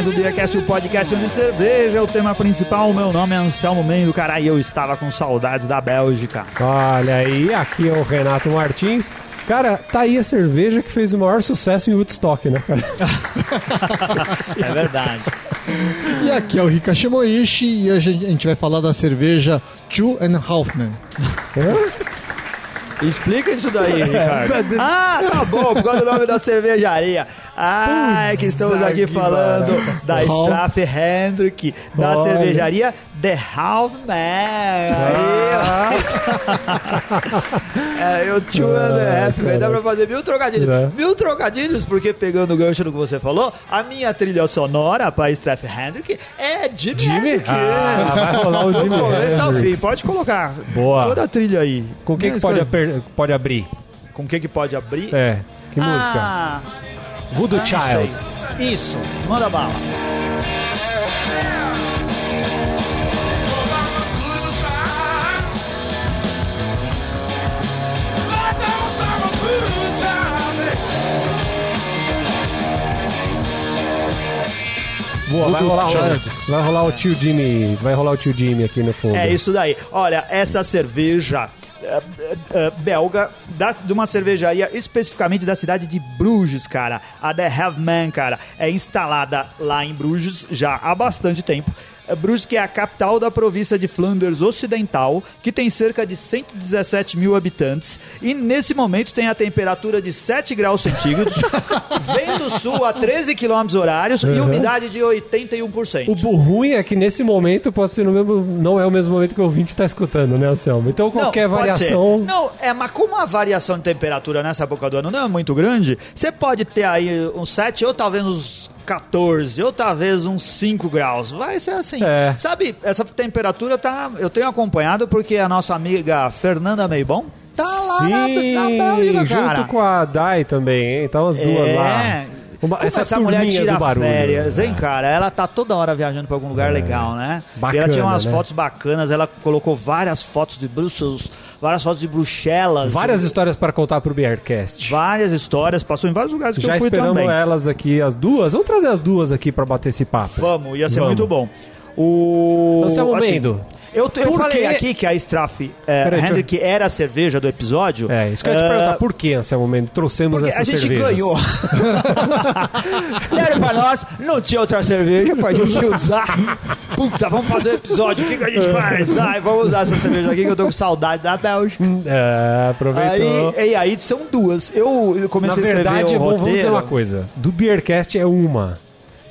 mais um Beercast, o podcast de cerveja é o tema principal. Meu nome é Anselmo Mendo, cara, e eu estava com saudades da Bélgica. Olha aí, aqui é o Renato Martins. Cara, tá aí a cerveja que fez o maior sucesso em Woodstock, né, cara? É verdade. E aqui é o Rika Shimoishi e hoje a gente vai falar da cerveja Two and Halfman. Explica isso daí, Ricardo. Ah, tá bom, por causa do nome da cervejaria. Ah, é que estamos aqui falando da Half. Straff Hendrick, da Olha. cervejaria The Half Man. Ah. É, eu Two and a Half. Dá pra fazer mil trocadilhos. Dá. Mil trocadilhos, porque pegando o gancho do que você falou, a minha trilha sonora para Straff Hendrick é Jimmy, Jimmy? Ah, vai rolar o Jimmy começo ao fim, pode colocar Boa. toda a trilha aí. Com o que, que pode, pode abrir? Com o que que pode abrir? É, que música? Voodoo ah, Child. Isso, manda bala. Boa, vai rolar, o, vai rolar o tio Jimmy. Vai rolar o tio Jimmy aqui no fundo. É isso daí. Olha, essa cerveja belga, da- de uma cervejaria especificamente da cidade de Bruges, cara. A The Have Man, cara, é instalada lá em Bruges já há bastante tempo. Eh, Bruges, que é a capital da província de Flanders Ocidental, que tem cerca de 117 mil habitantes. E nesse momento tem a temperatura de 7 graus centígrados, vento sul a 13 quilômetros horários e umidade de 81%. O ruim é que nesse momento pode ser no mesmo, não é o mesmo momento que o ouvinte tá escutando, né, Anselmo? Então qualquer Não, pode ser. variação. Não, é, mas como a variação de temperatura nessa época do ano não é muito grande, você pode ter aí uns 7 ou talvez uns 14, ou talvez uns 5 graus. Vai ser assim. É. Sabe, essa temperatura tá. Eu tenho acompanhado porque a nossa amiga Fernanda Meibon tá lá na, Sim, na Bélgica, cara. junto com a Dai também, hein? Então as duas É. lá. Uma- essa, essa mulher tira do barulho. férias, hein, É. cara? Ela tá toda hora viajando pra algum lugar legal, né? e ela Bacana, tinha umas né? fotos bacanas, ela colocou várias fotos de Brussels, várias fotos de Bruxelas. Várias histórias para contar pro Bearcast. Várias histórias, passou em vários lugares que Já eu fui esperamos também. elas aqui, as duas. Vamos trazer as duas aqui para bater esse papo. Vamos, ia ser Vamos. muito bom. O... Anselmo assim, Mendo, Eu, eu falei aqui que a Straff é, Peraí, deixa eu- Hendrick era a cerveja do episódio. É, isso que eu ia te Ah, perguntar. Por que, Anselmo Mendes, trouxemos Porque a essas gente cervejas? ganhou. Deram pra nós, não tinha outra cerveja pra gente usar. Puta, vamos fazer um episódio, o que, que a gente faz? Ai, vamos usar essa cerveja aqui que eu tô com saudade da Bélgica. É, aproveitou. Aí, e aí são duas. Eu, eu Na comecei a escrever verdade, o é bom, vamos dizer roteiro. uma coisa. Do Beercast é uma.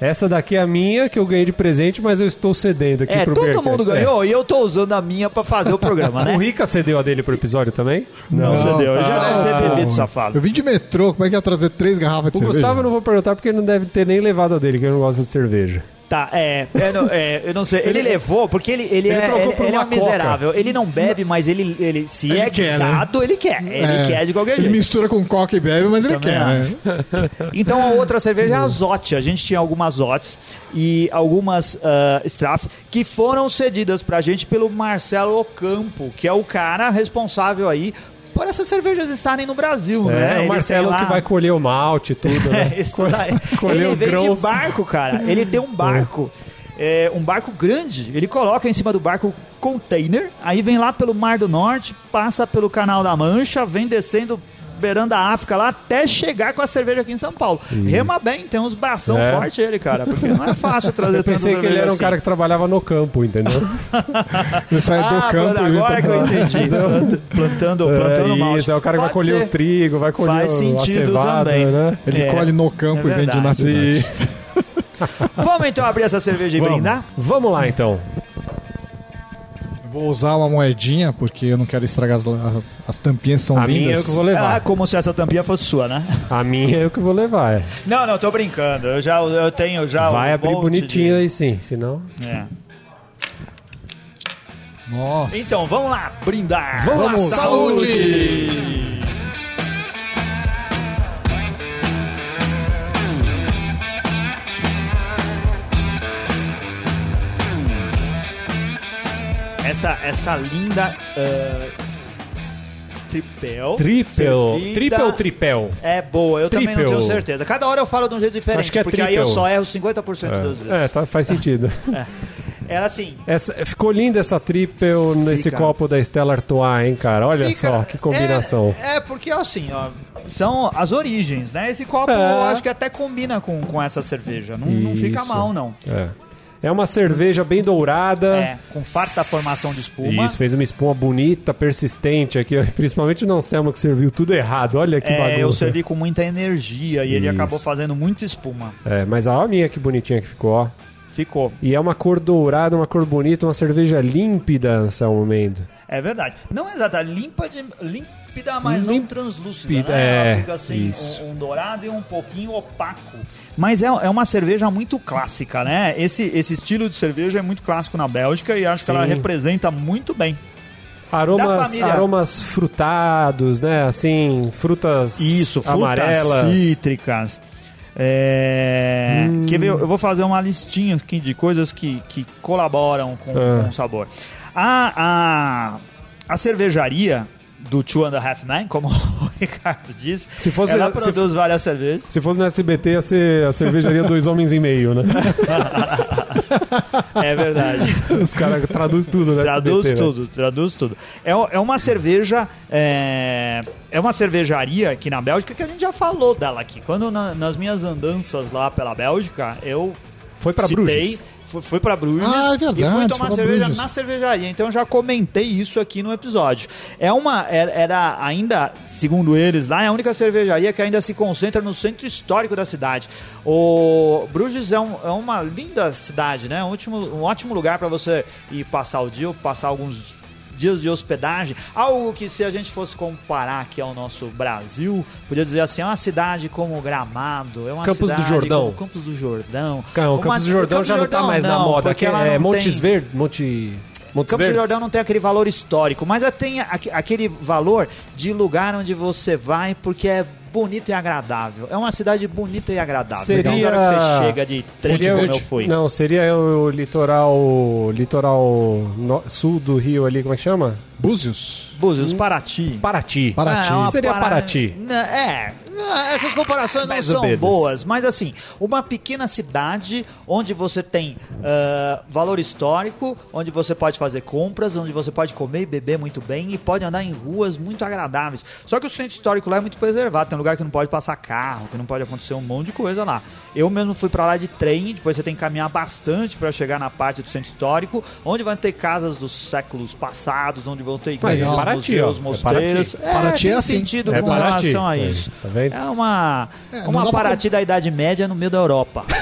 Essa daqui é a minha, que eu ganhei de presente, mas eu estou cedendo aqui É, pro todo mundo ganhou e eu tô usando a minha pra fazer o programa, É. né? O Rica cedeu a dele pro episódio também? Não, você deu. Eu já Ah, deve ter não. bebido, safado. Eu vim de metrô, como é que ia trazer três garrafas de O cerveja? Gustavo eu não vou perguntar porque ele não deve ter nem levado a dele, que ele não gosta de cerveja. Tá, é, eu não, é, eu não sei. Ele levou, porque ele, ele, Ele é, trocou ele, por ele é uma um miserável. Ele não bebe, mas ele, ele se Ele é quer, né? ele quer. Ele É, quer de qualquer Ele jeito. mistura com coca e bebe, mas ele Também quer, né? Então a outra cerveja é a Zote. A gente tinha algumas Zotes e algumas ah, Straff que foram cedidas pra gente pelo Marcelo Ocampo, que é o cara responsável aí por essas cervejas estarem no Brasil, né? É, o Marcelo lá- que vai colher o malte e tudo, né? É, isso daí. colher Ele os vem grãos. de barco, cara. Ele tem um barco. é, um barco grande, ele coloca em cima do barco container, aí vem lá pelo Mar do Norte, passa pelo Canal da Mancha, vem descendo beirando a África lá até chegar com a cerveja aqui em São Paulo. Rema bem, tem uns bração É. forte ele, cara, porque não é fácil trazer Eu pensei que ele era um assim. cara que trabalhava no campo, entendeu? Ele sai do Ah, campo e vem agora pra que eu entendi. Planta- Plantando, plantando é, malte. isso, é o cara que vai Pode colher ser. o trigo, vai colher Faz o- a sentido cevada, também. né? Ele É, colhe no campo é e vende na cidade. Vamos então abrir essa cerveja e Vamos. brindar? Vamos lá, então. Vou usar uma moedinha, porque eu não quero estragar as, as, as tampinhas são A minha lindas. eu que vou Ah, levar. como se essa tampinha fosse sua, né? A minha eu que vou levar. é. Não, não, tô brincando. Eu já eu tenho já Vai um abrir bonitinho de- aí sim, senão... É. Nossa. Então, vamos lá, brindar. Vamos lá, saúde! Essa, essa linda. ah, tripel. Tripel. Tripel ou tripel? É boa, eu também não tenho certeza. Cada hora eu falo de um jeito diferente, Acho que é porque aí eu só erro 50% das vezes. É, tá, faz sentido. Era assim, Essa, ficou linda essa tripel nesse copo da Stella Artois, hein, cara? Olha Fica- só, que combinação. É, é, porque assim, ó, são as origens, né? Esse copo É. eu acho que até combina com, com essa cerveja. Não, não fica mal, não. É. É uma cerveja bem dourada. É, com farta formação de espuma. Isso, fez uma espuma bonita, persistente aqui, principalmente no Anselmo que serviu tudo errado. Olha que É, bagunça. eu servi com muita energia e ele Isso. acabou fazendo muita espuma. É, mas a minha que bonitinha que ficou, ó. Ficou. E é uma cor dourada, uma cor bonita, uma cerveja límpida, Anselmo Mendo. É verdade. Não exata, limpa de, límpida, mas não translúcida. Né? é, Ela fica assim, isso. um, um dourado e um pouquinho opaco. Mas é, é uma cerveja muito clássica, né? Esse, esse estilo de cerveja é muito clássico na Bélgica e acho que ela Sim. representa muito bem. Aromas, família. aromas frutados, né? Assim, frutas Isso, frutas amarelas. cítricas. É... Hum. Quer ver? Eu vou fazer uma listinha aqui de coisas que, que colaboram com, Ah. com o sabor. A, a, a cervejaria do Two and a Half Men, como o Ricardo disse, Se fosse- ela se- produz várias cervejas. Se fosse no SBT, ia ser a cervejaria Dois Homens e Meio, né? É verdade. Os caras traduzem tudo, né? Traduz SBT, né? tudo, traduz tudo. É, é uma cerveja. É, é uma cervejaria aqui na Bélgica que a gente já falou dela aqui. Quando na- nas minhas andanças lá pela Bélgica, eu Foi pra citei, Bruges. Fui, fui pra Bruges Ah, é verdade, e fui foi tomar cerveja Bruges. na cervejaria. Então eu já comentei isso aqui no episódio. É uma era, era ainda, segundo eles, lá é a única cervejaria que ainda se concentra no centro histórico da cidade. O Bruges é, um- é uma linda cidade, né? Um, ótimo, um ótimo lugar para você ir passar o dia, ou passar alguns dias de hospedagem, algo que se a gente fosse comparar aqui ao nosso Brasil, podia dizer assim, é uma cidade como Gramado, é uma Campos do cidade Jordão. como Campos do Jordão. Não, o Uma- Campos do Jordão Campos já do não tá Jordão mais na não, moda. porque Aqui ela é Montes tem- Verdes. Monte... Montes Campos do Verdes. Jordão não tem aquele valor histórico, mas ela tem aque- aquele valor de lugar onde você vai porque é bonito e agradável. É uma cidade bonita e agradável. Seria- Então, na hora que você chega de trem Seria como o- eu fui. Não, seria o litoral. Litoral no- sul do Rio ali, como é que chama? Búzios. Búzios, Paraty. Paraty. Paraty. É, uma Seria para- Paraty. É, essas comparações não Mais são menos. boas, mas assim, uma pequena cidade onde você tem ah, valor histórico, onde você pode fazer compras, onde você pode comer e beber muito bem e pode andar em ruas muito agradáveis. Só que o centro histórico lá é muito preservado, tem lugar que não pode passar carro, que não pode acontecer um monte de coisa lá. Eu mesmo fui pra lá de trem, depois você tem que caminhar bastante para chegar na parte do centro histórico, onde vai ter casas dos séculos passados, onde vão ter igrejas. Paraty, ó. museus, É mosteiros. Paraty. Paraty tem é assim. sentido É com Paraty. relação a É, isso. tá É uma, É, uma dá pra Paraty da Idade Média no meio da Europa.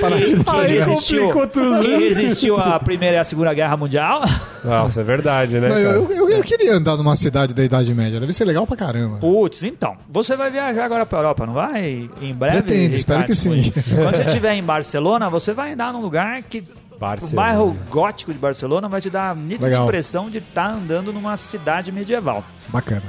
Paraty do Que Aí resistiu, complicou tudo. que resistiu à Primeira e à Segunda Guerra Mundial. Nossa, é verdade, né? Não, eu, eu, eu queria andar numa cidade da Idade Média. Deve ser legal pra caramba. Putz, então, você vai viajar agora pra Europa, não vai? Em breve? Pretendo, espero que sim. Quando você estiver em Barcelona, você vai andar num lugar que o Barcelona. bairro gótico de Barcelona vai te dar a nítida Legal. impressão de estar andando numa cidade medieval. Bacana.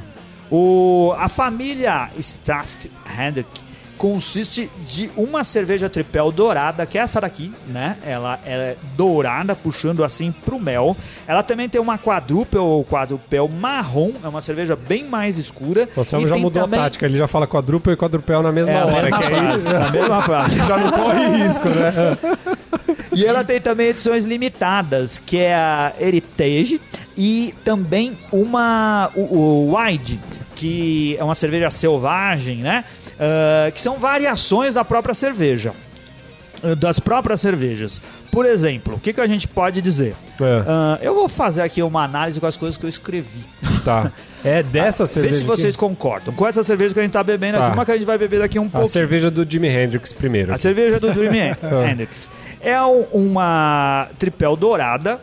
O, a família Staff Hendrick consiste de uma cerveja tripel dourada, que é essa daqui, né? Ela, ela é dourada, puxando assim pro mel. Ela também tem uma quadrupel ou quadrupel marrom, é uma cerveja bem mais escura. O E já mudou também- a tática, ele já fala quadrupel e quadrupel na mesma É hora. mesma que aí frase, a mesma frase. já não corre risco, né? E ela tem também edições limitadas, que é a Heritage e também uma o, o Wide, que é uma cerveja selvagem, né? Ah, que são variações da própria cerveja. Ah, Das próprias cervejas. Por exemplo, o que, que a gente pode dizer? É, Ah, eu vou fazer aqui uma análise com as coisas que eu escrevi. tá. É dessa Vê cerveja. se vocês concordam. Com essa cerveja que a gente tá bebendo Tá. aqui, uma que a gente vai beber daqui um aqui. A pouco. cerveja do Jimi Hendrix primeiro. A cerveja do Dream Hendrix. É um- uma tripel dourada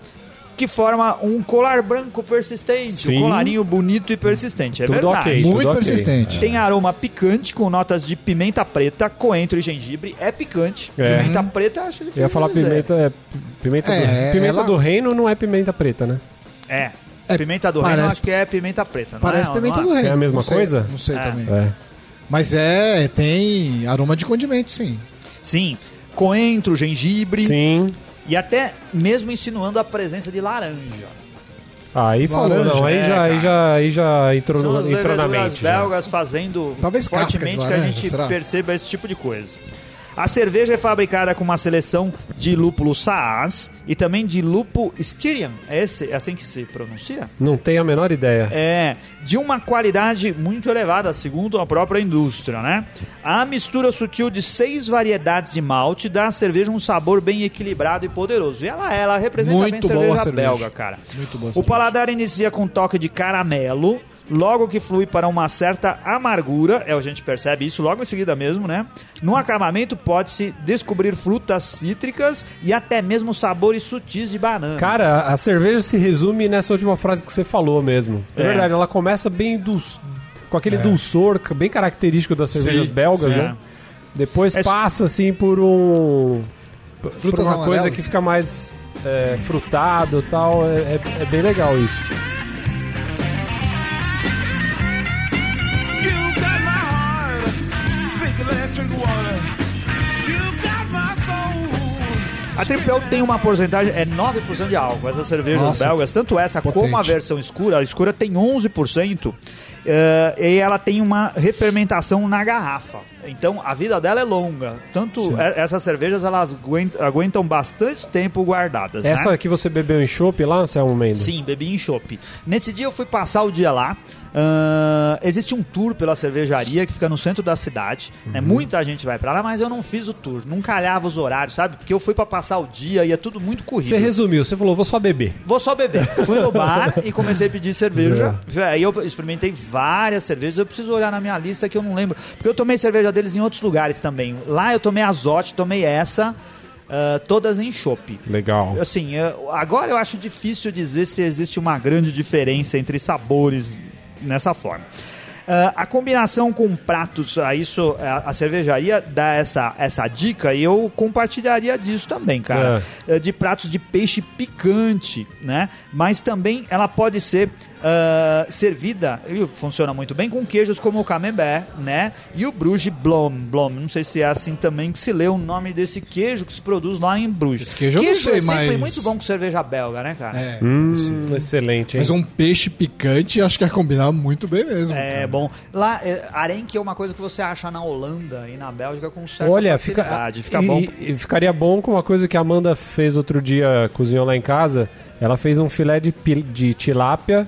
que forma um colar branco persistente. Sim. Um colarinho bonito e persistente. É Tudo verdade. ok. Muito persistente. Tem aroma picante com notas de pimenta preta, coentro e gengibre. É picante. É. Pimenta preta, acho difícil. Eu ia falar pimenta. É, pimenta É, do, pimenta ela- do reino não é pimenta preta, né? É. É, pimenta do reino, parece- acho que é pimenta preta. Não Parece é, pimenta não do reino. É a mesma não sei- coisa? Não sei É. também. É. Mas é, tem aroma de condimento, sim. Sim. Coentro, gengibre Sim. E até mesmo insinuando a presença de laranja. Aí falou, não, aí, É, já, aí, já, aí já entrou, São no, as entrou na mente. já. belgas fazendo Talvez fortemente que a laranja, gente será? perceba esse tipo de coisa. A cerveja é fabricada com uma seleção de lúpulo Saaz e também de lúpulo Styrian. É, esse, é assim que se pronuncia? Não tenho a menor ideia. É, de uma qualidade muito elevada, segundo a própria indústria, né? A mistura sutil de seis variedades de malte dá à cerveja um sabor bem equilibrado e poderoso. E ela, ela representa Muito bem boa cerveja, a cerveja. belga, cara. Muito boa a O paladar inicia com um toque de caramelo, logo que flui para uma certa amargura, é, a gente percebe isso logo em seguida mesmo, né? No acabamento pode-se descobrir frutas cítricas e até mesmo sabores sutis de banana. Cara, a cerveja se resume nessa última frase que você falou mesmo. É, É. verdade, ela começa bem dulce, com aquele dulçor bem característico das cervejas Sim, belgas, sim. né? Depois É- passa assim por um. por Frutas uma coisa amarelas. que fica mais é, frutado e tal. É, é- é bem legal isso. Tripel tem uma porcentagem, é 9% de álcool, essas cervejas Nossa, belgas, tanto essa potente. como a versão escura, a escura tem 11%, eh, e ela tem uma refermentação na garrafa. Então a vida dela é longa. Tanto essas cervejas elas aguentam, aguentam bastante tempo guardadas. né? Essa que você bebeu em chopp lá, Anselmo Mendes? Sim, bebi em chopp. Nesse dia eu fui passar o dia lá. Ahn, existe um tour pela cervejaria que fica no centro da cidade. Uhum. né? Muita gente vai pra lá, mas eu não fiz o tour. Não calhava os horários, sabe? Porque eu fui pra passar o dia e é tudo muito corrido. Você resumiu, você falou, vou só beber. Vou só beber. Fui no bar e comecei a pedir cerveja. Aí eu experimentei várias cervejas. Eu preciso olhar na minha lista que eu não lembro. Porque eu tomei cerveja deles em outros lugares também. Lá eu tomei Azote, tomei essa. ah, todas em chopp. Legal. Assim, eu- agora eu acho difícil dizer se existe uma grande diferença entre sabores nessa forma. Ah, a combinação com pratos, a isso a, a cervejaria dá essa, essa dica e eu compartilharia disso também, cara. Eh, De pratos de peixe picante, né? Mas também ela pode ser ah, servida, e funciona muito bem, com queijos como o camembert, né? E o Bruges Blom. Blom, não sei se é assim também que se lê o nome desse queijo que se produz lá em Bruges. Esse queijo eu não sei, é sempre mas- muito bom com cerveja belga, né, cara? É, Hum, excelente, hein? mas um peixe picante acho que ia combinar muito bem mesmo. É cara. bom. Lá, é, arenque é uma coisa que você acha na Holanda e na Bélgica com certa Olha, fica, facilidade. Fica e- bom. e ficaria bom com uma coisa que a Amanda fez outro dia, cozinhou lá em casa. Ela fez um filé de, de tilápia.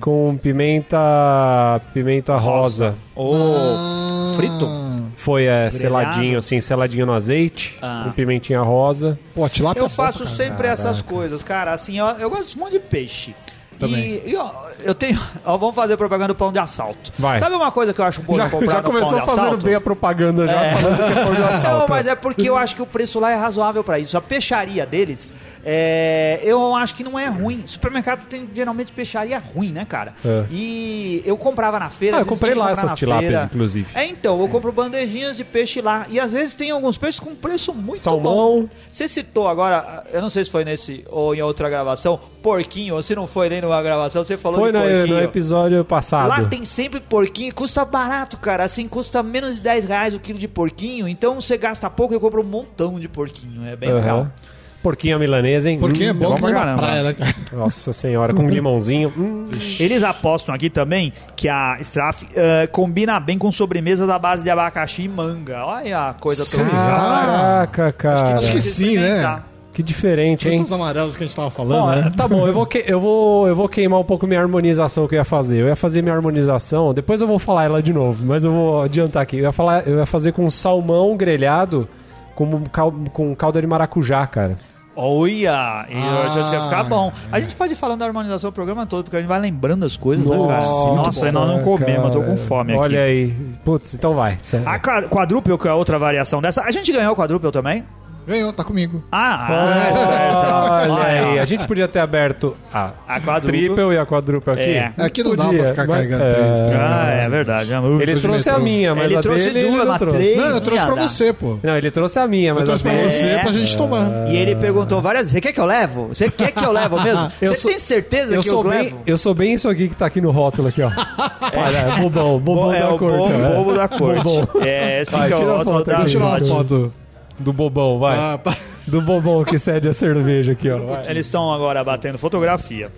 Com pimenta pimenta rosa. Ou Ah, frito. Foi é, Grelhado? seladinho, assim, seladinho no azeite, Ah. com pimentinha rosa. Pô, tilápia Eu é bom faço sempre essas coisas, cara. Assim, eu, eu gosto muito de peixe. Também. E, e, ó, eu tenho. Ó, vamos fazer propaganda do pão de assalto. Vai. Sabe uma coisa que eu acho boa Já, de comprar já no pão começou de fazendo assalto? bem a propaganda já, falando que é pão de Não, assalto. mas é porque eu acho que o preço lá é razoável pra isso. A peixaria deles, é, eu acho que não é ruim. Supermercado tem geralmente peixaria ruim, né, cara? É. E eu comprava na feira. Ah, eu comprei lá essas tilápias, feira. inclusive. É, então, eu compro bandejinhas de peixe lá. E às vezes tem alguns peixes com preço muito Salmão. bom. Você citou agora, eu não sei se foi nesse ou em outra gravação, porquinho, ou se não foi nem numa gravação, você falou Foi de no, porquinho. no episódio passado. Lá tem sempre porquinho, custa barato, cara. Assim, custa menos de 10 reais o quilo de porquinho. Então você gasta pouco e compra um montão de porquinho. É bem Aham. legal. Porquinho milanesa, hein? Porquinho é Hum, bom que pra caramba. praia, né? Nossa senhora, com limãozinho. Hum. Eles apostam aqui também que a Straff eh, combina bem com sobremesa da base de abacaxi e manga. Olha a coisa toda. Caraca, cara. Acho que Precisa sim, né? Que diferente, hein? Frutas amarelas que a gente tava falando, Ó, né? tá bom, eu vou, que- eu, vou, eu vou queimar um pouco minha harmonização que eu ia fazer. Eu ia fazer minha harmonização, depois eu vou falar ela de novo, mas eu vou adiantar aqui. Eu ia, falar, eu ia fazer com salmão grelhado com, cal, com calda de maracujá, cara. Olha, e eu acho que vai ficar Ah, bom. A gente pode ir falando da harmonização do programa todo, porque a gente vai lembrando as coisas, né, cara? Nossa, Nossa, nós não comemos, eu tô com fome aqui. Olha aí. Putz, então vai. A qua- quadrúpel, que é outra variação dessa. A gente ganhou o quadrúpel também? Ganhou, tá comigo. Ah, é, certo. Olha aí, a gente podia ter aberto a, A triple e a quadruple aqui. É. Aqui não dá Podia, pra ficar mas- carregando é. três, três Ah, é verdade. Ele trouxe a minha, mas Ele a trouxe dele ele duas, não mas trouxe. três. Não, eu trouxe pra você, pô. Não, ele trouxe a minha, mas Eu trouxe a pra você É. pra gente tomar. E ele perguntou várias vezes: Você quer que eu levo? Você quer que eu levo mesmo? Eu Você sou- tem certeza Eu que sou, eu bem, levo? eu sou bem isso aqui que tá aqui no rótulo aqui, ó. Olha, é bobão, bobão é da corte. bobo, ó, é. bobo da corte. É, esse que é o rótulo foto da aqui. Deixa eu tirar uma Dodge. foto. Do bobão, vai. Ah. Do bobão que cede a cerveja aqui, ó. Vai. Eles estão agora batendo fotografia.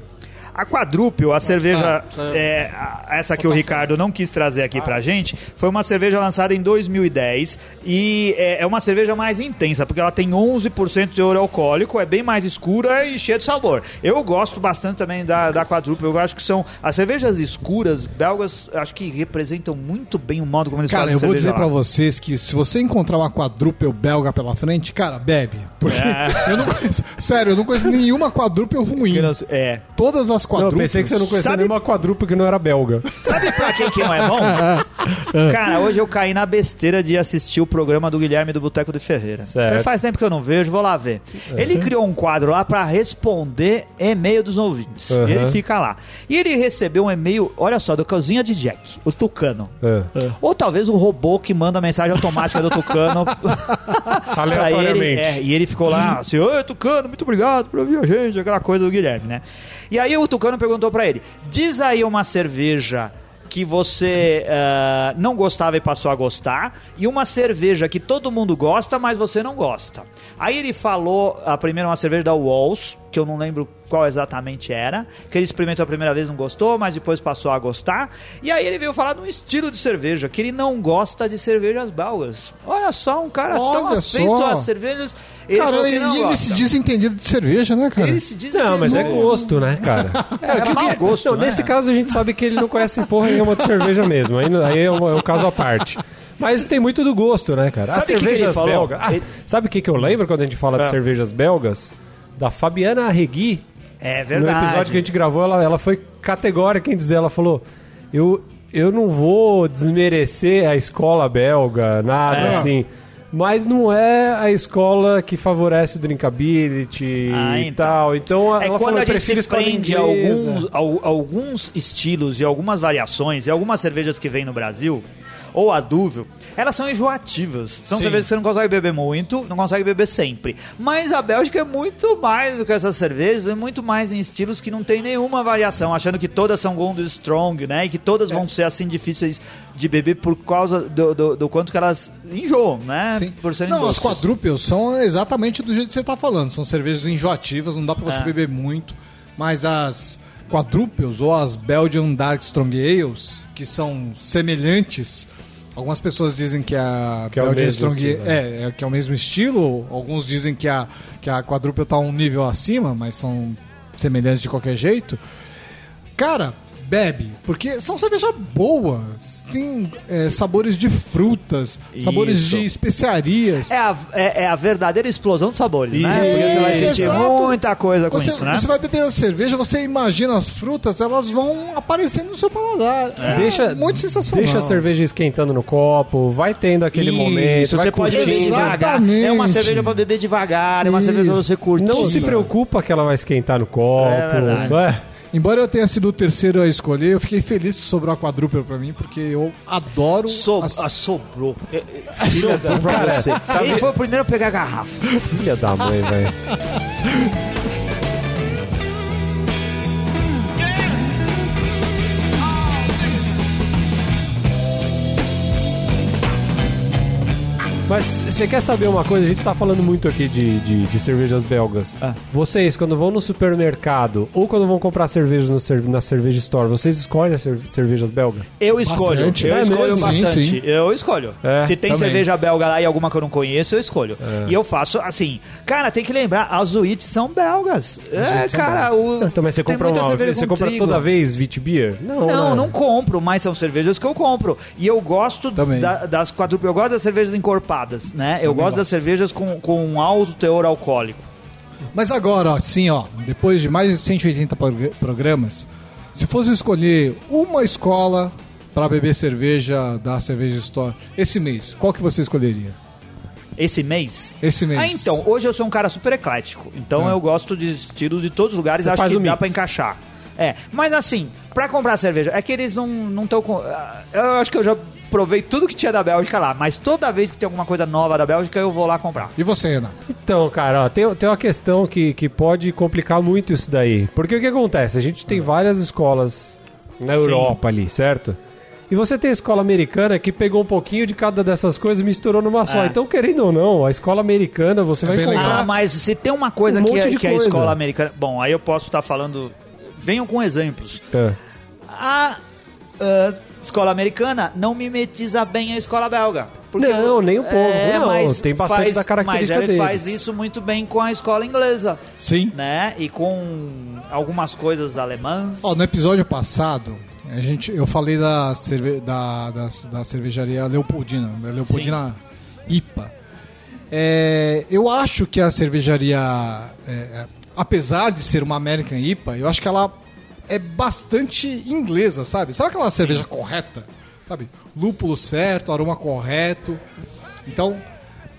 A quadrúpel, a cerveja, isso é- a- essa que o Ricardo não quis trazer aqui pra gente, foi uma cerveja lançada em 2010 e é, é uma cerveja mais intensa, porque ela tem 11% de teor alcoólico, é bem mais escura e cheia de sabor. Eu gosto bastante também da, da quadrúpel, eu acho que são as cervejas escuras belgas, acho que representam muito bem o modo como eles Cara, fazem eu vou dizer pra lá. vocês que se você encontrar uma quadrúpel belga pela frente, cara, bebe. Porque É. eu não conheço. Sério, eu não conheço nenhuma quadrúpel ruim. É. Todas as Não, eu quadrúpelas. pensei que você não conhecia Sabe- nenhuma quadrúpula que não era belga. Sabe pra quem que não é bom? Cara, hoje eu caí na besteira de assistir o programa do Guilherme do Boteco de Ferreira. Certo. Faz tempo que eu não vejo, vou lá ver. Ele criou um quadro lá pra responder e-mail dos ouvintes. Uhum. E ele fica lá. E ele recebeu um e-mail, olha só, do Cozinha de Jack, o Tucano. É. Ou talvez o robô que manda a mensagem automática do Tucano pra ele. Aleatoriamente. É, e ele ficou lá assim, oi Tucano, muito obrigado por ouvir a gente, aquela coisa do Guilherme, né? E aí o Tucano perguntou pra ele, diz aí uma cerveja que você ah, não gostava e passou a gostar, e uma cerveja que todo mundo gosta, mas você não gosta. Aí ele falou, a primeira uma cerveja da Walls, que eu não lembro qual exatamente era, que ele experimentou a primeira vez não gostou, mas depois passou a gostar. E aí ele veio falar de um estilo de cerveja, que ele não gosta de cervejas belgas. Olha só, um cara tão Olha afeito só. às cervejas, ele Cara, que e ele gosta. se diz entendido de cerveja, né, cara? Ele se diz Não, que mas é gosto, né, cara? É, que o mau que- gosto, não, né? Nesse caso a gente sabe que ele não conhece porra nenhuma de cerveja mesmo. Aí, aí é, um, é um caso à parte. Mas tem muito do gosto, né, cara? Sabe As o que que ele cervejas belgas. Ah, Ele- Sabe o que, que eu lembro quando a gente fala Ah. de cervejas belgas? Da Fabiana Arregui. É No verdade. episódio que a gente gravou, ela, ela foi categórica em dizer, ela falou, eu, eu não vou desmerecer a escola belga, nada É. assim. Mas não é a escola que favorece o drinkability Ah, e então. tal. Então É ela quando falou, a gente se prende a alguns, ao- alguns estilos e algumas variações e algumas cervejas que vêm no Brasil, ou a Duvel, elas são enjoativas. São Sim. cervejas que você não consegue beber muito, não consegue beber sempre. Mas a Bélgica é muito mais do que essas cervejas, é muito mais em estilos que não tem nenhuma variação, achando que todas são Gold Strong, né? E que todas É. vão ser assim difíceis de beber por causa do, do, do quanto que elas enjoam, né? Sim. Por serem Não, as doces. quadrúpeos são exatamente do jeito que você tá falando. São cervejas enjoativas, não dá pra você É. beber muito. Mas as quadrúpeos ou as Belgian Dark Strong Ales, que são semelhantes. Algumas pessoas dizem que a Que é o Belgian mesmo Strong estilo, é, é que é o mesmo estilo. Alguns dizem que a que a quadrúpel tá um nível acima, mas são semelhantes de qualquer jeito. Cara, bebe, porque são cervejas boas. Tem é, sabores de frutas, sabores Isso. de especiarias. É a, é, é a verdadeira explosão de sabores, né? Porque você vai sentir Exato. muita coisa com Você, isso, né? você vai beber a cerveja, você imagina as frutas, elas vão aparecendo no seu paladar. É, Deixa, muito sensacional. Deixa a cerveja esquentando no copo, vai tendo aquele Isso, momento, vai você pode beber devagar. É uma cerveja pra beber devagar, é uma cerveja pra Isso. você curtir. Não se preocupa que ela vai esquentar no copo. É verdade. não é? Embora eu tenha sido o terceiro a escolher, eu fiquei feliz que sobrou a quadrúpel pra mim, porque eu adoro So, as- ah, sobrou. É, é, sobrou pra você. Ele foi o primeiro a pegar a garrafa. Filha da mãe, velho. Mas você quer saber uma coisa? A gente tá falando muito aqui de, de, de cervejas belgas. Ah. Vocês, quando vão no supermercado ou quando vão comprar cervejas no na cerveja store, vocês escolhem as cer- cervejas belgas? Eu escolho, Bastante. eu É escolho mesmo? Sim, bastante. sim. Eu escolho. É, Se tem também. cerveja belga lá e alguma que eu não conheço, eu escolho. E eu faço assim. Cara, tem que lembrar, as Wheat são belgas. é, cara, o, Então, mas você compra uma Você com compra trigo. toda vez Vitbeer? Não, Não, né? não compro, mas são cervejas que eu compro. E eu gosto Também. da- das quadruplas. Eu gosto das cervejas encorpadas, né? Eu gosto gosto. das cervejas com, com um alto teor alcoólico. Mas agora, ó, sim, ó, depois de mais de 180 prog- programas, se fosse escolher uma escola pra beber cerveja da Cerveja Store esse mês, qual que você escolheria? Esse mês. Esse mês. Ah, então, hoje eu sou um cara super eclético. Então É. eu gosto de estilos de todos os lugares, Você acho faz que o dá pra encaixar. É, mas assim, pra comprar cerveja, é que eles não estão com. ah, Eu acho que eu já provei tudo que tinha da Bélgica lá, mas toda vez que tem alguma coisa nova da Bélgica, eu vou lá comprar. E você, Renato? Então, cara, ó, tem, tem uma questão que, que pode complicar muito isso daí. Porque o que acontece? A gente tem várias escolas na Sim. Europa ali, certo? E você tem a escola americana que pegou um pouquinho de cada dessas coisas e misturou numa só. É. Então, querendo ou não, a escola americana você vai bem encontrar. legal. Ah, mas se tem uma coisa Um que, monte é, de que a coisa. escola americana. Bom, aí eu posso estar falando venham com exemplos. É. A ah, escola americana não mimetiza bem a escola belga. Não, nem um pouco. Não, tem bastante da característica Mas ele deles. faz isso muito bem com a escola inglesa, Sim. né? E com algumas coisas alemãs. Ó, no episódio passado, a gente, eu falei da, cerve, da, da, da cervejaria Leopoldina, da Leopoldina IPA. É, eu acho que a cervejaria, é, é, apesar de ser uma American IPA, eu acho que ela é bastante inglesa, sabe? Sabe aquela cerveja correta? Sabe? Lúpulo certo, aroma correto. Então,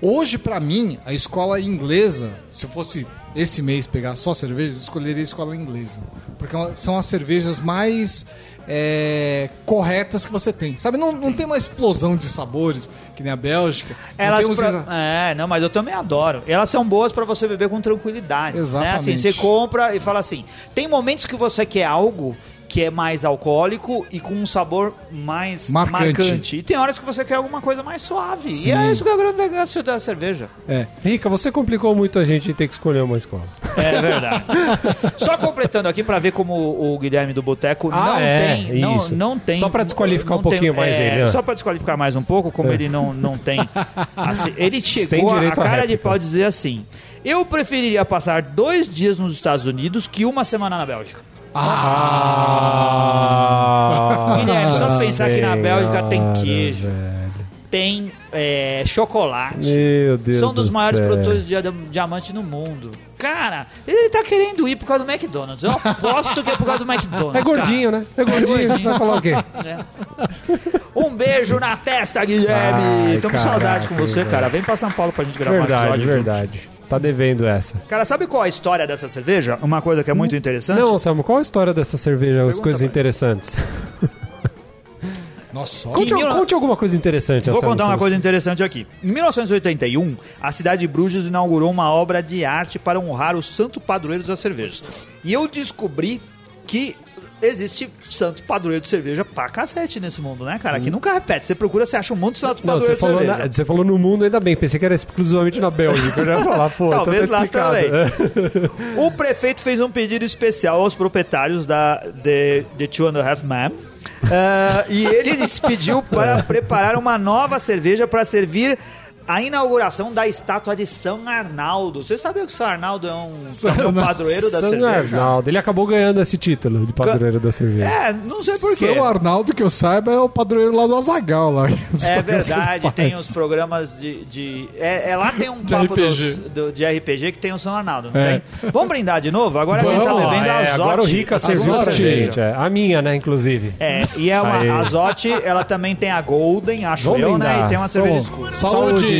hoje pra mim, a escola inglesa, se eu fosse esse mês pegar só cervejas, eu escolheria a escola inglesa. Porque ela- são as cervejas mais é, corretas que você tem. Sabe, não, não tem uma explosão de sabores, que nem a Bélgica. não Elas uns pra- É, não, mas eu também adoro. Elas são boas pra você beber com tranquilidade. Né? Exatamente. Assim, você compra e fala assim: tem momentos que você quer algo que é mais alcoólico e com um sabor mais Marcante. marcante. E tem horas que você quer alguma coisa mais suave. Sim. E é isso que é o grande negócio da cerveja. É. Rica, você complicou muito a gente em ter que escolher uma escola. É verdade. Só completando aqui pra ver como o Guilherme do Boteco Ah, não é, tem. Não, isso. não tem. Só pra desqualificar um pouquinho tem- mais é, ele, né? Só pra desqualificar mais um pouco, como ele não, não tem. assim, ele chegou a à cara de pau dizer assim: Eu preferiria passar dois dias nos Estados Unidos que uma semana na Bélgica. Ah, Guilherme, só pensar que na Bélgica tem queijo. Tem é, chocolate. Meu Deus São dos do maiores céu. produtores de dia- diamante no mundo. Cara, ele tá querendo ir por causa do McDonald's. Eu aposto que é por causa do McDonald's. É gordinho, cara. né? É gordinho. gordinho. Vai falar o quê? É. Um beijo na testa, Guilherme. Ai, Tamo caraca, saudade com você, cara. Vem pra São Paulo pra gente gravar um Verdade, episódio. juntos. verdade. Tá devendo essa. Cara, sabe qual a história dessa cerveja? Uma coisa que é muito interessante. Não, Samu, qual a história dessa cerveja? As Pergunta coisas pra- interessantes. Nossa, olha. Conte, conte alguma coisa interessante. Vou Anselmo contar uma coisa interessante aqui. Em 1981, a cidade de Bruges inaugurou uma obra de arte para honrar o santo padroeiro das cervejas. E eu descobri que existe santo padroeiro de cerveja pra cacete nesse mundo, né, cara? Que nunca repete. Você procura, você acha um monte de santo Não, padroeiro de cerveja. na- você falou no mundo, ainda bem. Pensei que era exclusivamente na Bélgica. Eu já ia falar, pô, Talvez então lá tá explicado. O prefeito fez um pedido especial aos proprietários da The, the Two and a Half Men. Ah, e ele lhes pediu para preparar uma nova cerveja para servir a inauguração da estátua de São Arnaldo. Você sabia que São Arnaldo é um, é um padroeiro da São cerveja? Arnaldo. Ele acabou ganhando esse título de padroeiro da cerveja. É, não sei porquê. São Arnaldo, que eu saiba, é o padroeiro lá do Azagal lá. É verdade, tem os programas de. de é, é lá tem um De papo RPG. dos- do- de RPG que tem o São Arnaldo, não É. tem? Vamos brindar de novo? Agora a gente tá Vamos. bebendo é, a Azote. agora o Rica serviu a cerveja. É, A minha, né, inclusive. É, e é uma Aê. a Azote, ela também tem a Golden, acho Vamos eu, né? brindar. E tem uma cerveja Vamos. escura. Saúde! The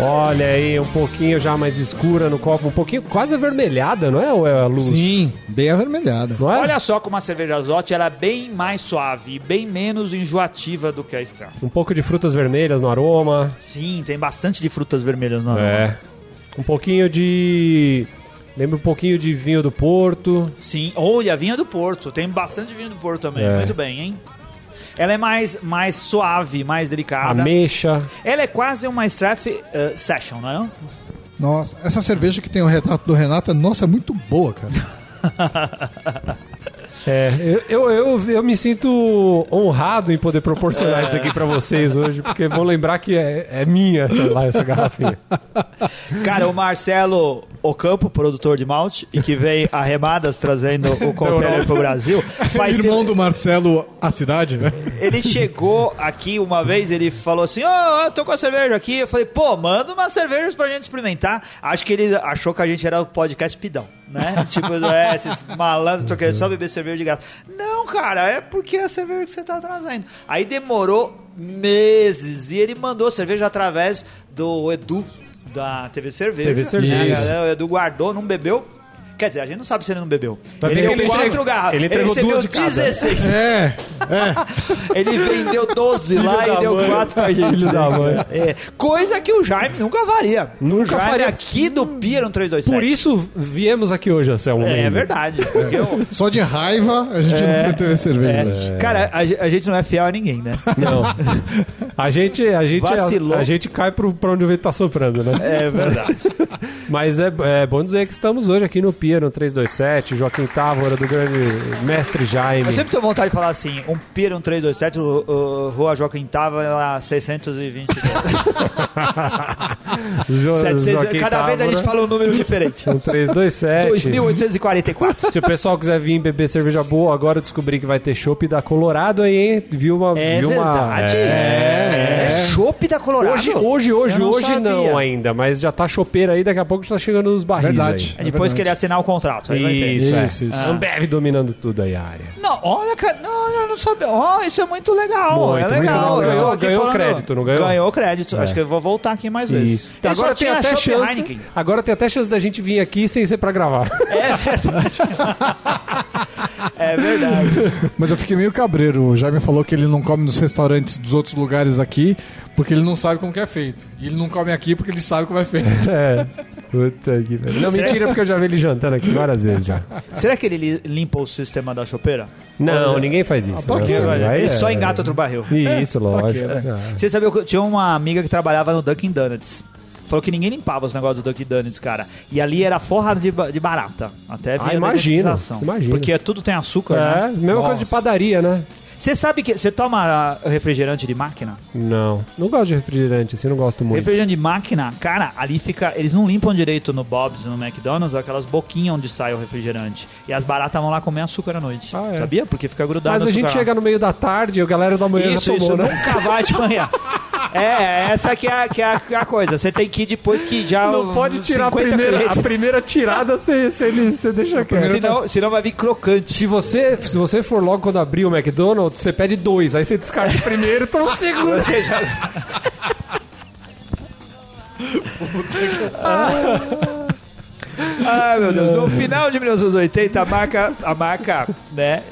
Olha aí, um pouquinho já mais escura no copo, um pouquinho quase avermelhada, não é? Ou é a luz? Sim, bem avermelhada. Não é? Olha só como a cerveja Azote ela é bem mais suave e bem menos enjoativa do que a Extra. Um pouco de frutas vermelhas no aroma. Sim, tem bastante de frutas vermelhas no aroma. É. Um pouquinho de. Lembra um pouquinho de vinho do Porto. Sim, olha, vinha do Porto. Tem bastante vinho do Porto também. É. Muito bem, hein? Ela é mais, mais suave, mais delicada. Ameixa. Ela é quase uma Straff uh, Session, não é? Não? Nossa, essa cerveja que tem o retrato do Renato, nossa, é muito boa, cara. É, eu, eu, eu, eu me sinto honrado em poder proporcionar isso aqui pra vocês hoje, porque vão lembrar que é, é minha, sei lá, essa garrafinha. Cara, o Marcelo Ocampo, produtor de malte, e que veio a remadas trazendo o container pro Brasil, faz Irmão do Marcelo, a cidade, né? Ele chegou aqui uma vez, ele falou assim: Ô, eu tô com a cerveja aqui. Eu falei, pô, manda umas cervejas pra gente experimentar. Acho que ele achou que a gente era o podcast pidão, né? tipo, é, esses malandros tô querendo só beber cerveja de graça. Não, cara, é porque é a cerveja que você tá trazendo. Aí demorou meses e ele mandou cerveja através do Edu da TV Cerveja. TV Cerveja. né? O Edu guardou, não bebeu. Quer dizer, a gente não sabe se ele não bebeu. Vai ele ver deu ele quatro garrafas. ele entregou recebeu duas de cada. 16. É, Ele vendeu 12 lá e deu. 4 pra gente. Filho da mãe. É, coisa que o Jaime nunca faria. Nunca o Jaime faria. aqui do Pia no 327. Por isso viemos aqui hoje, Anselmo. É, Mendes. verdade. Eu- só de raiva a gente não foi ter cerveja. é, Cara, a, a gente não é fiel a ninguém, né? Não. A gente, a gente, Vacilou. a, a gente cai pro, pra onde o vento tá soprando, né? É verdade. Mas é, é bom dizer que estamos hoje aqui no Pia, no 327, Joaquim Távora, do grande mestre Jaime. Eu sempre tenho vontade de falar assim, um Pia, um 327, o, o Rua Joaquim lá 620. Jo- 700, Joaquim cada vez a gente Távora, fala um número diferente. Um 327. 2844. Se o pessoal quiser vir beber cerveja boa, agora eu descobri que vai ter chopp da Colorado aí, hein? Viu uma. É viu uma- verdade. É. É chopp da Colorado. Hoje, hoje, hoje, não hoje sabia. não ainda, mas já tá chopeira aí, daqui a pouco tá chegando os barris Verdade. É depois que ele assinar o contrato. aí vai ter. aí. Isso, é. Isso, isso. Ambev dominando tudo aí a área. Não, olha, cara, não, eu não sabia. Ó, isso é muito legal. Muito, é muito legal. legal. Eu tô Ganhou- falando- crédito, não ganhou? Ganhou crédito. Acho que eu vou voltar aqui mais vezes. Isso. Ele Agora tem até chance. Heineken. Agora tem até chance da gente vir aqui sem ser pra gravar. É verdade. é verdade. Mas eu fiquei meio cabreiro. O Jaime falou que ele não come nos restaurantes dos outros lugares aqui porque ele não sabe como que é feito. E ele não come aqui porque ele sabe como é feito. é. Puta que pariu. Não, mentira, porque eu já vi ele jantando aqui várias vezes já. Será que ele li- limpa o sistema da chopeira? Não, ninguém faz isso. por quê, Ele é- só engata outro barril. Isso, lógico. Ah. Você sabia que eu tinha uma amiga que trabalhava no Dunkin' Donuts. Falou que ninguém limpava os negócios do Dunkin' Donuts, cara. E ali era forrada de, ba- de barata. Até via Ah, imagino, dedetização. imagino. Porque tudo tem açúcar, É, né? mesma coisa de Nossa. padaria, né? Você sabe que você toma ah, refrigerante de máquina? Não. Não gosto de refrigerante, assim, não gosto muito. Refrigerante de máquina, cara, ali fica. Eles não limpam direito no Bob's e no McDonald's aquelas boquinhas onde sai o refrigerante. E as baratas vão lá comer açúcar à noite. Ah, é. Sabia? Porque fica grudado Mas a gente açúcar lá. chega no meio da tarde e a galera da manhã Isso, já tomou, isso né? nunca vai te banhar. É, essa que é, que é a, que é a coisa. Você tem que ir depois que já. Não pode tirar a 50 primeira, clientes. a primeira tirada, você, você, você deixa quieto. Senão, senão vai vir crocante. Se você, se você for logo quando abrir o McDonald's, você pede dois, aí você descarta o primeiro e toma o segundo. Você já- Ai, meu Deus. No final de 1980, a marca, a marca, né?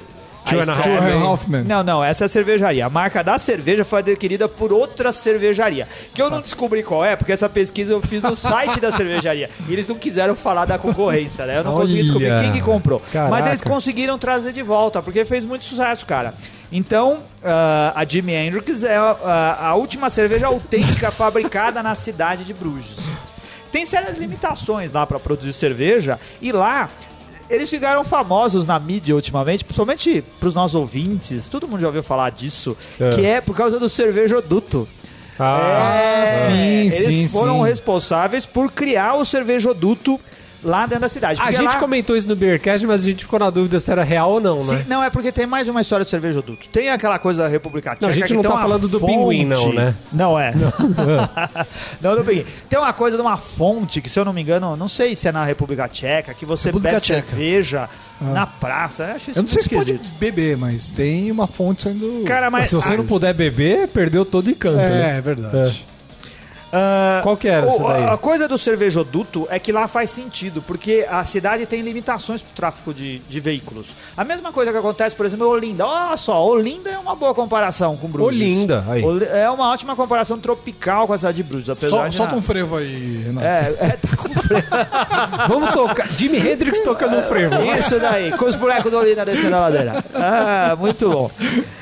A Two and a half Stella- Two and a half men. Não, não, essa é a cervejaria. A marca da cerveja foi adquirida por outra cervejaria. Que eu não descobri qual é, porque essa pesquisa eu fiz no site da cervejaria. E eles não quiseram falar da concorrência, né? Eu não consegui Olha. descobrir quem que comprou. Caraca. Mas eles conseguiram trazer de volta, porque fez muito sucesso, cara. Então, ah, a Jimi Hendrix é ah, a última cerveja autêntica fabricada na cidade de Bruges. Tem sérias limitações lá para produzir cerveja e lá eles ficaram famosos na mídia ultimamente, principalmente para os nossos ouvintes. Todo mundo já ouviu falar disso, É. que é por causa do cervejoduto. Ah, É, sim, eles sim, foram sim. responsáveis por criar o cervejoduto lá dentro da cidade. a gente lá- comentou isso no Beercast, mas a gente ficou na dúvida se era real ou não, Sim, né? não, é porque tem mais uma história do cervejoduto. Tem aquela coisa da República Tcheca. Não, a gente que não tem tá falando do fonte- pinguim, não, né? Não é. Não, do pinguim. Tem uma coisa de uma fonte que, se eu não me engano, não sei se é na República Tcheca, que você República bebe Tcheca. cerveja na praça. Eu acho isso Eu não sei se muito pode esquisito. beber, mas tem uma fonte saindo. Cara, mas. Mas se você ah, não puder beber, perdeu todo o encanto. né? é, é ah, Qual que era o- essa daí? A coisa do cervejoduto é que lá faz sentido, porque a cidade tem limitações para o tráfego de, de veículos. A mesma coisa que acontece, por exemplo, em Olinda. Olha só, Olinda é uma boa comparação com Bruges. Olinda, aí. É uma ótima comparação tropical com a cidade de Bruges, apesar Sol- de solta um frevo aí, Renato. É, é, tá com Vamos tocar. Jimi Hendrix tocando o frevo. Isso daí, com os bonecos do Olinda descendo a ladeira. Ah, muito bom.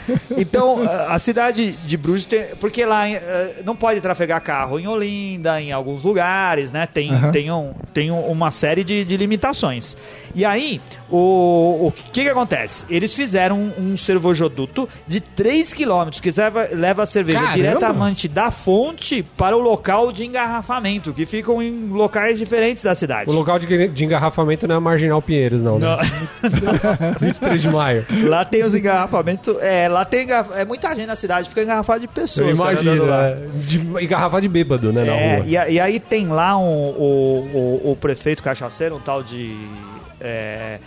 Então, a cidade de Bruges tem. Porque lá eh, não pode trafegar carro em Olinda, em alguns lugares, né? Tem, Aham. tem, um, tem um- uma série de, de limitações. E aí, o, o que que acontece? Eles fizeram um, um cervejoduto de 3 km que leva, leva a cerveja Caramba! diretamente da fonte para o local de engarrafamento, que ficam em locais diferentes da cidade. O local de, de engarrafamento não é Marginal Pinheiros, não, né? Não. 23 de maio. Lá tem os engarrafamentos. É, lá tem é muita gente na cidade, fica engarrafado de pessoas. Eu imagino, lá. é, de engarrafar de bêbado, né, É, e, e aí tem lá um- o, o, o prefeito cachaceiro, um tal de. É,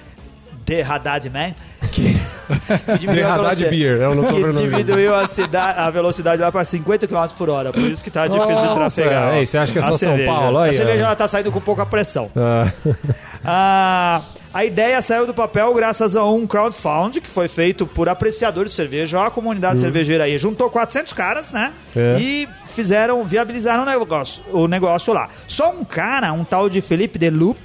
The Haddad Man, que, que diminuiu a Beer, é o nosso que diminuiu a, cidade, a velocidade lá para 50 km por hora. Por isso que tá difícil de Nossa, trafegar. é, você acha que é só São cerveja. Paulo? Aí, a cerveja ela tá saindo com pouca pressão. Ah, Ah, a ideia saiu do papel graças a um crowdfunding que foi feito por apreciadores de cerveja. A comunidade cervejeira aí juntou 400 caras, né? É. E fizeram, viabilizaram o negócio, o negócio lá. Só um cara, um tal de Felipe Delup,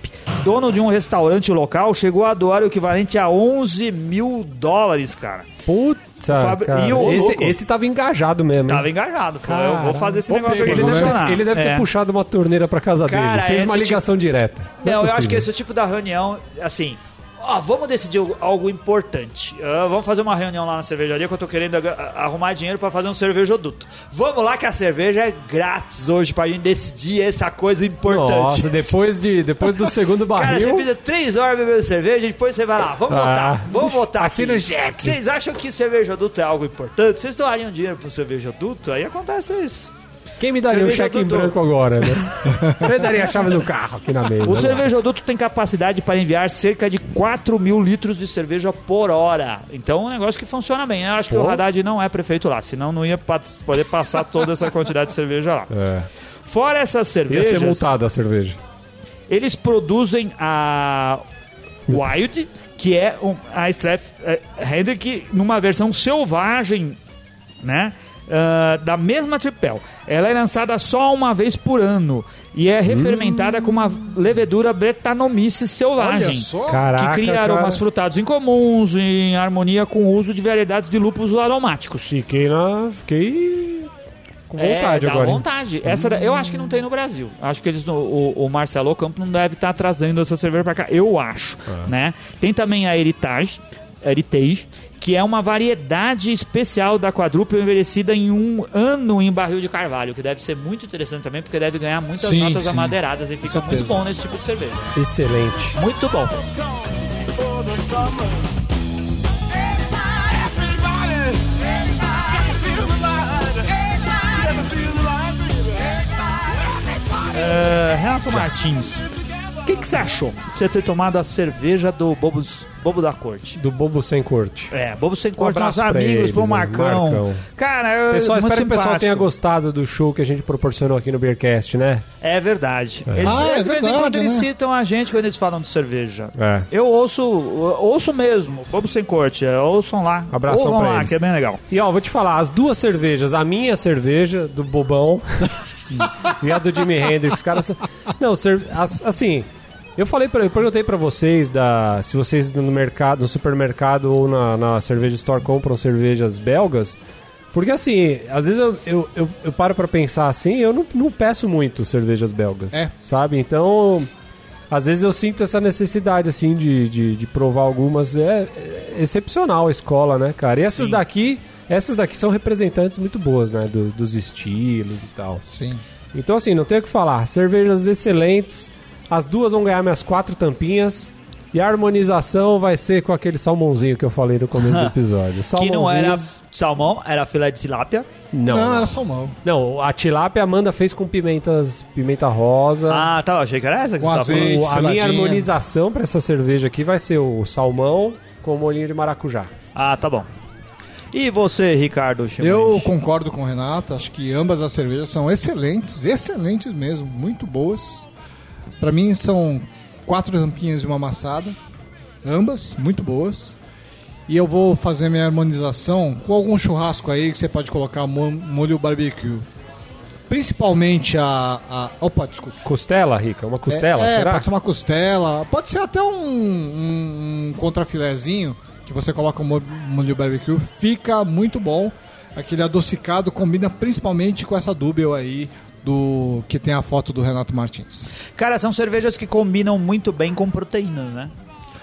dono de um restaurante local, chegou a doar o equivalente a 11 mil dólares, cara. Puta, Fábio- cara. e o esse, esse tava engajado mesmo. hein? Tava engajado. Falou, eu vou fazer esse negócio aqui funcionar. Ele deve ter É. puxado uma torneira pra casa Cara, dele. Fez uma ligação direta. Não, é eu acho que esse é o tipo da reunião, assim. Ó, vamos decidir algo- importante. Ah, vamos fazer uma reunião lá na cervejaria que eu tô querendo arrumar dinheiro pra fazer um cervejoduto. Vamos lá que a cerveja é grátis hoje pra gente decidir essa coisa importante. Nossa, depois, de, depois do segundo Cara, você barril... precisa três horas bebendo cerveja e depois você vai lá. Vamos Ah. votar. Vamos votar. Assina o cheque. Vocês acham que cervejoduto é algo importante? Vocês doariam dinheiro pro cervejoduto? Aí acontece isso. Quem me daria um Cerveja cheque em branco agora, né? Quem daria a chave do carro aqui na mesa? O né? cervejoduto tem capacidade para enviar cerca de 4 mil litros de cerveja por hora. Então é um negócio que funciona bem. Eu acho que Pô. o Haddad não é prefeito lá, senão não ia poder passar toda essa quantidade de cerveja lá. É. Fora essas Ia cervejas, ser multada a cerveja. eles produzem a Wild, que é um- a Straff eh, Hendrick numa versão selvagem, né? Ah, da mesma tripel. Ela é lançada só uma vez por ano e é refermentada com uma levedura Brettanomyces selvagem. Olha só. Caraca, que cria cara. aromas frutados incomuns em harmonia com o uso de variedades de lúpulos aromáticos. Fiquei na... Fiquei com vontade é, dá agora. hein? vontade. Essa da- eu acho que não tem no Brasil. Acho que eles, o, o Marcelo Ocampo não deve estar trazendo essa cerveja pra cá. Eu acho, É. né? Tem também a Heritage, Heritage, que é uma variedade especial da quadrúpula envelhecida em um ano em barril de carvalho, que deve ser muito interessante também, porque deve ganhar muitas Sim, notas sim. amadeiradas e fica muito bom nesse tipo de cerveja. Excelente. Muito bom. É, Renato Martins, o que, que você achou de você ter tomado a cerveja do Bobos, Bobo da Corte? Do Bobo Sem Corte. É, Bobo Sem Corte, abraço nossos amigos, eles, pro? Marcão. Marcão. Cara, eu, Pessoal, muito espero que o pessoal simpático. tenha gostado do show que a gente proporcionou aqui no Beercast, né? É verdade. Eles, Ah, é de vez em quando eles né? citam a gente quando eles falam de cerveja. É. Eu ouço, eu ouço mesmo, Bobo Sem Corte, é, ouçam lá. Abração Ouvam pra lá, eles. que é bem legal. E ó, vou te falar, as duas cervejas, a minha cerveja do Bobão e a do Jimi Hendrix, cara, são- não, assim, eu falei para, eu perguntei pra vocês da se vocês no mercado, no supermercado ou na, na cerveja store compram cervejas belgas, porque assim, às vezes eu, eu, eu, eu paro pra pensar assim, eu não, não peço muito cervejas belgas, É. sabe? Então, às vezes eu sinto essa necessidade, assim, de, de, de provar algumas. É, é excepcional a escola, né, cara? E essas Sim. daqui, essas daqui são representantes muito boas, né? do- dos estilos e tal. Sim. Então, assim, não tenho o que falar. Cervejas excelentes. As duas vão ganhar minhas quatro tampinhas. E a harmonização vai ser com aquele salmãozinho que eu falei no começo do episódio. Que Salmãozinho... não era salmão, era filé de tilápia. Não, Não, não. era salmão. Não, a tilápia Amanda fez com pimentas, pimenta rosa. Ah, tá, achei que era essa que Com você tava falando. azeite. A minha harmonização pra essa cerveja aqui vai ser o salmão com molhinho de maracujá. Ah, tá bom. E você, Ricardo? Eu concordo com o Renato, acho que ambas as cervejas são excelentes, excelentes mesmo, muito boas. Pra mim são quatro tampinhas e uma amassada, ambas muito boas. E eu vou fazer minha harmonização com algum churrasco aí que você pode colocar mo- molho barbecue. Principalmente a, a opa, desculpa. Costela, Rica? Uma costela, é, é, será? pode ser uma costela, pode ser até um, um, um contrafilézinho que você coloca o mo- molho barbecue, fica muito bom. Aquele adocicado combina principalmente com essa double aí do que tem a foto do Renato Martins. Cara, são cervejas que combinam muito bem com proteínas, né?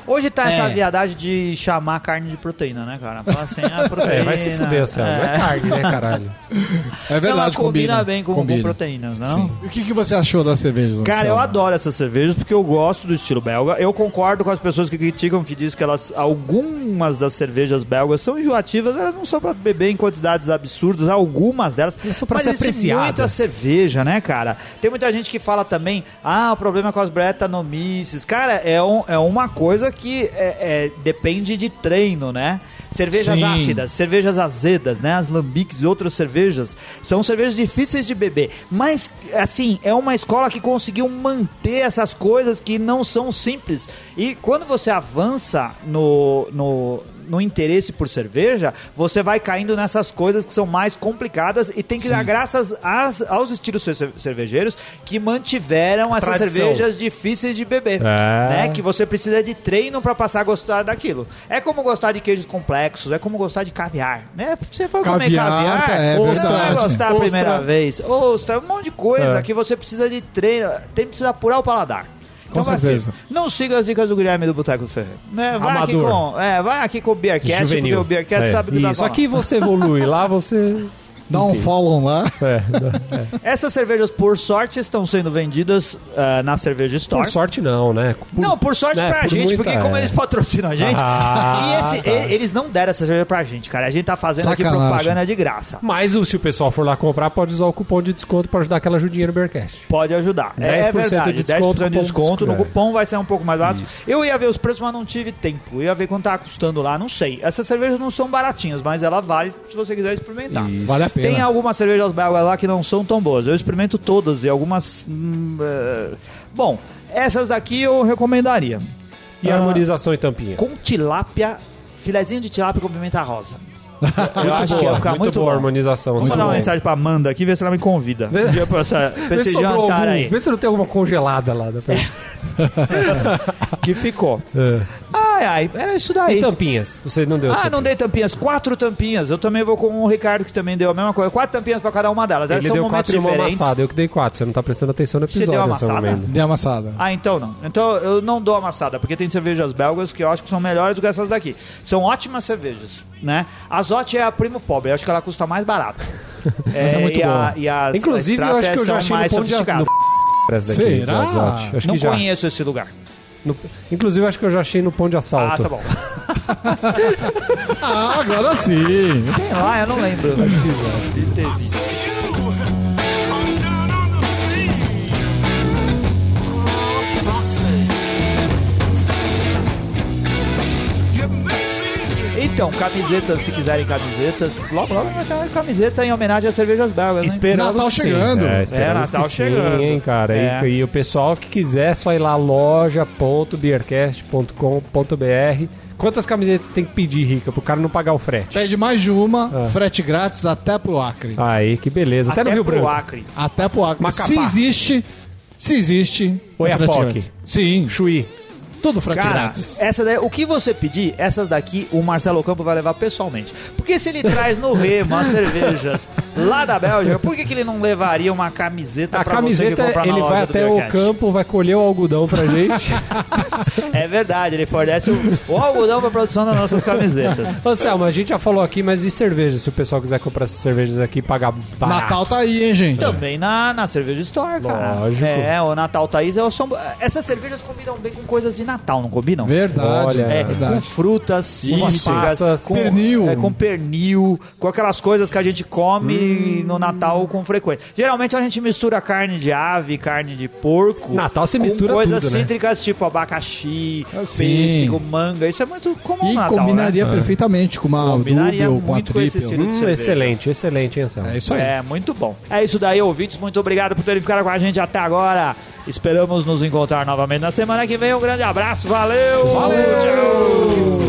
Hoje tá essa É. viadagem de chamar carne de proteína, né, cara? Fala assim, ah, proteína. É, vai se fuder, Céu. Não é carne, né, caralho? É Não, verdade, ela combina, combina bem com, com combina. proteínas, não? Sim. E o que, que você achou das cervejas? Cara, eu adoro essas cervejas porque eu gosto do estilo belga. Eu concordo com as pessoas que criticam, que dizem que elas, algumas das cervejas belgas são enjoativas. Elas não são pra beber em quantidades absurdas, algumas delas. Elas são pra mas ser existe muita apreciadas. cerveja, né, cara? Tem muita gente que fala também, ah, o problema é com as Brettanomyces. Cara, é, um, é uma coisa que é, é, depende de treino, né? Cervejas Sim. ácidas, cervejas azedas, né? As lambiques e outras cervejas são cervejas difíceis de beber. Mas, assim, é uma escola que conseguiu manter essas coisas que não são simples. E quando você avança no, no, no interesse por cerveja, você vai caindo nessas coisas que são mais complicadas e tem que dar graças às- aos estilos cer- cervejeiros que mantiveram essas Tradição. cervejas difíceis de beber. É. Né? Que você precisa de treino pra passar a gostar daquilo. É como gostar de queijos complexos, é como gostar de caviar, né? Você for comer Caviar, caviar, é você não vai gostar a Ostra. primeira vez. Ostra, um monte de coisa É. que você precisa de treino, tem precisa apurar o paladar. Com vai, certeza. filho, Não siga as dicas do Guilherme do Boteco do Ferreiro. Né? Vai, aqui com, é, vai aqui com o Beercast, porque Juvenil. o Beercast É, sabe do que Isso, aqui você evolui, lá você... Dá um follow lá. É, Essas cervejas, por sorte, estão sendo vendidas ah, na Cerveja Store. por sorte não, né? Por- Não, por sorte né, pra por gente, muita- porque como é. eles patrocinam a gente, Ah, e esse- tá. eles não deram essa cerveja pra gente, cara. A gente tá fazendo aqui Sacanagem. propaganda de graça. Mas se o pessoal for lá comprar, pode usar o cupom de desconto pra ajudar aquela ajudinha no Bearcast. Pode ajudar. 10% é verdade. de 10% de desconto, desconto. No é. cupom vai ser um pouco mais barato. Isso. Eu ia ver os preços, mas não tive tempo. Eu ia ver quanto tá custando lá, não sei. Essas cervejas não são baratinhas, mas ela vale se você quiser experimentar. Isso. Vale a pena. Tem algumas cervejas belgas lá que não são tão boas. Eu experimento todas e algumas. hum, é, Bom, essas daqui eu recomendaria. E Ah, harmonização em tampinha. Com tilápia, filezinho de tilápia com pimenta rosa. Eu acho que ia ficar muito, boa bom. a harmonização. Vou muito mandar uma mensagem pra Amanda aqui, ver se ela me convida. Vê- Um pra, essa, pra esse jantar algum. aí. Vê se não tem alguma congelada lá. dá pra- Que ficou. É. Ai, ai, era isso daí. E tampinhas? Você não deu Ah, essa não dei tampinhas. Quatro tampinhas. Eu também vou com o Ricardo, que também deu a mesma coisa. Quatro tampinhas pra cada uma delas. Elas Ele são deu momentos quatro e uma amassada. Eu que dei quatro. Você não tá prestando atenção no Você episódio. deu nesse amassada? momento. Dê amassada. Ah, então não. Então eu não dou amassada, porque tem cervejas belgas que eu acho que são melhores do que essas daqui. São ótimas cervejas, né? A Zote é a primo pobre, eu acho que ela custa mais barato. Mas é muito e, a, e as Inclusive, eu as acho que eu já achei no mais pão de sofisticadas. no... Essa daqui, Será? Acho Não que já. conheço esse lugar. No- Inclusive, acho que eu já achei no pão de Ah, assalto. tá bom. Ah, agora sim. Tem lá, eu não lembro. de ter visto. Então, camisetas, se quiserem camisetas. Logo, logo vai ter camiseta em homenagem às cervejas belgas, né? Esperamos Natal chegando. É, É, Natal que sim, chegando. hein, cara. E- É. E, o pessoal que quiser, é só ir lá loja.beercast.com.br. Quantas camisetas tem que pedir, Rica, pro cara não pagar o frete? Pede mais de uma, Ah. frete grátis até pro Acre. Aí, que beleza. Até, no Rio pro Branco. Acre. Até pro Acre. Macapá. Se existe, se existe, é Oiapoque. grátis. Sim, Chuí. Tudo frete Cara, essa daí, o que você pedir, essas daqui o Marcelo Campo vai levar pessoalmente. Porque se ele traz no Remo as cervejas lá da Bélgica, por que, que ele não levaria uma camiseta A pra você que camiseta, comprar na ele vai até o campo, vai colher o algodão pra gente. É verdade, ele fornece o, o algodão pra produção das nossas camisetas. Ô, Selma, a gente já falou aqui, mas e cerveja? Se o pessoal quiser comprar essas cervejas aqui e pagar barato. Natal tá aí, hein, gente? Também na, na cerveja Store, cara. Lógico. É, o Natal Thaís é o som... Essas cervejas combinam bem com coisas de Natal, não combinam? Verdade, Olha, É, com verdade. frutas, Isso. uvas passas, com Pernil. é, com pernil, com aquelas coisas que a gente come Hum. no Natal com frequência. Geralmente a gente mistura carne de ave, carne de porco. Natal com mistura coisas tudo, né? cítricas tipo abacaxi, Ah, sim. pêssego, manga. Isso é muito comum E no Natal, combinaria né? perfeitamente com uma Combinaria com a com de Hum, excelente, excelente, hein? É isso aí. É, muito bom. É isso daí, ouvintes. Muito obrigado por terem ficado com a gente até agora. Esperamos nos encontrar novamente na semana que vem. Um grande abraço. Valeu! Valeu! Tchau!